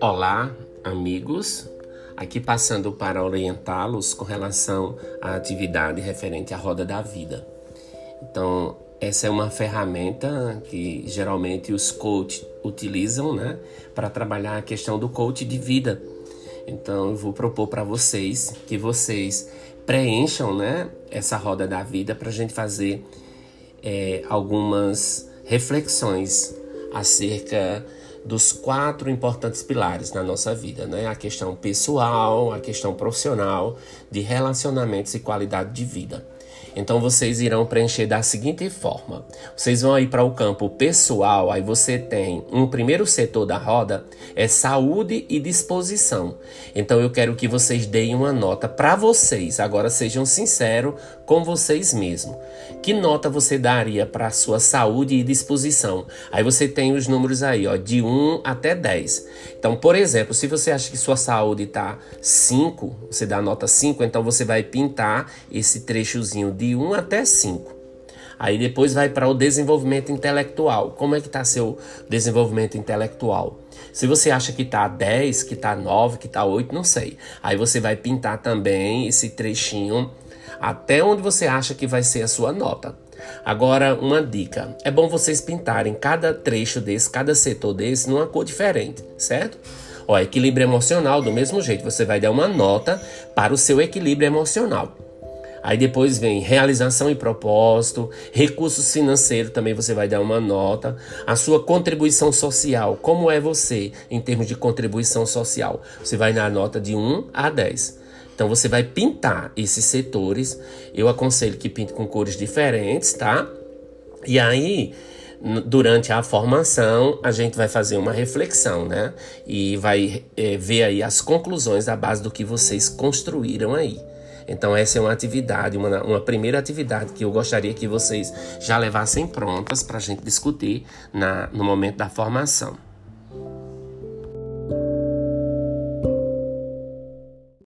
Olá, amigos. Aqui passando para orientá-los com relação à atividade referente à roda da vida. Então, essa é uma ferramenta que geralmente os coaches utilizam, né, para trabalhar a questão do coach de vida. Então, eu vou propor para vocês que vocês preencham, né, essa roda da vida para a gente fazer é, algumas reflexões acerca dos quatro importantes pilares na nossa vida, né? A questão pessoal, a questão profissional, de relacionamentos e qualidade de vida. Então vocês irão preencher da seguinte forma: vocês vão aí para o campo pessoal, aí você tem um primeiro setor da roda é saúde e disposição. Então eu quero que vocês deem uma nota para vocês. Agora sejam sinceros com vocês mesmos. Que nota você daria para sua saúde e disposição? Aí você tem os números aí, ó, de 1 até 10. Então, por exemplo, se você acha que sua saúde está 5, você dá a nota 5, então você vai pintar esse trechozinho de 1 até 5. Aí depois vai para o desenvolvimento intelectual. Como é que está seu desenvolvimento intelectual? Se você acha que está 10, que está 9, que está 8, não sei. Aí você vai pintar também esse trechinho até onde você acha que vai ser a sua nota. Agora, uma dica: é bom vocês pintarem cada trecho desse, cada setor desse, numa cor diferente, certo? Ó, equilíbrio emocional, do mesmo jeito, você vai dar uma nota para o seu equilíbrio emocional. Aí depois vem realização e propósito, recursos financeiros também você vai dar uma nota, a sua contribuição social, como é você em termos de contribuição social? Você vai dar nota de 1 a 10. Então você vai pintar esses setores. Eu aconselho que pinte com cores diferentes, tá? E aí, durante a formação, a gente vai fazer uma reflexão, né? E vai é, ver aí as conclusões da base do que vocês construíram aí. Então, essa é uma atividade, uma, uma primeira atividade que eu gostaria que vocês já levassem prontas para a gente discutir na, no momento da formação.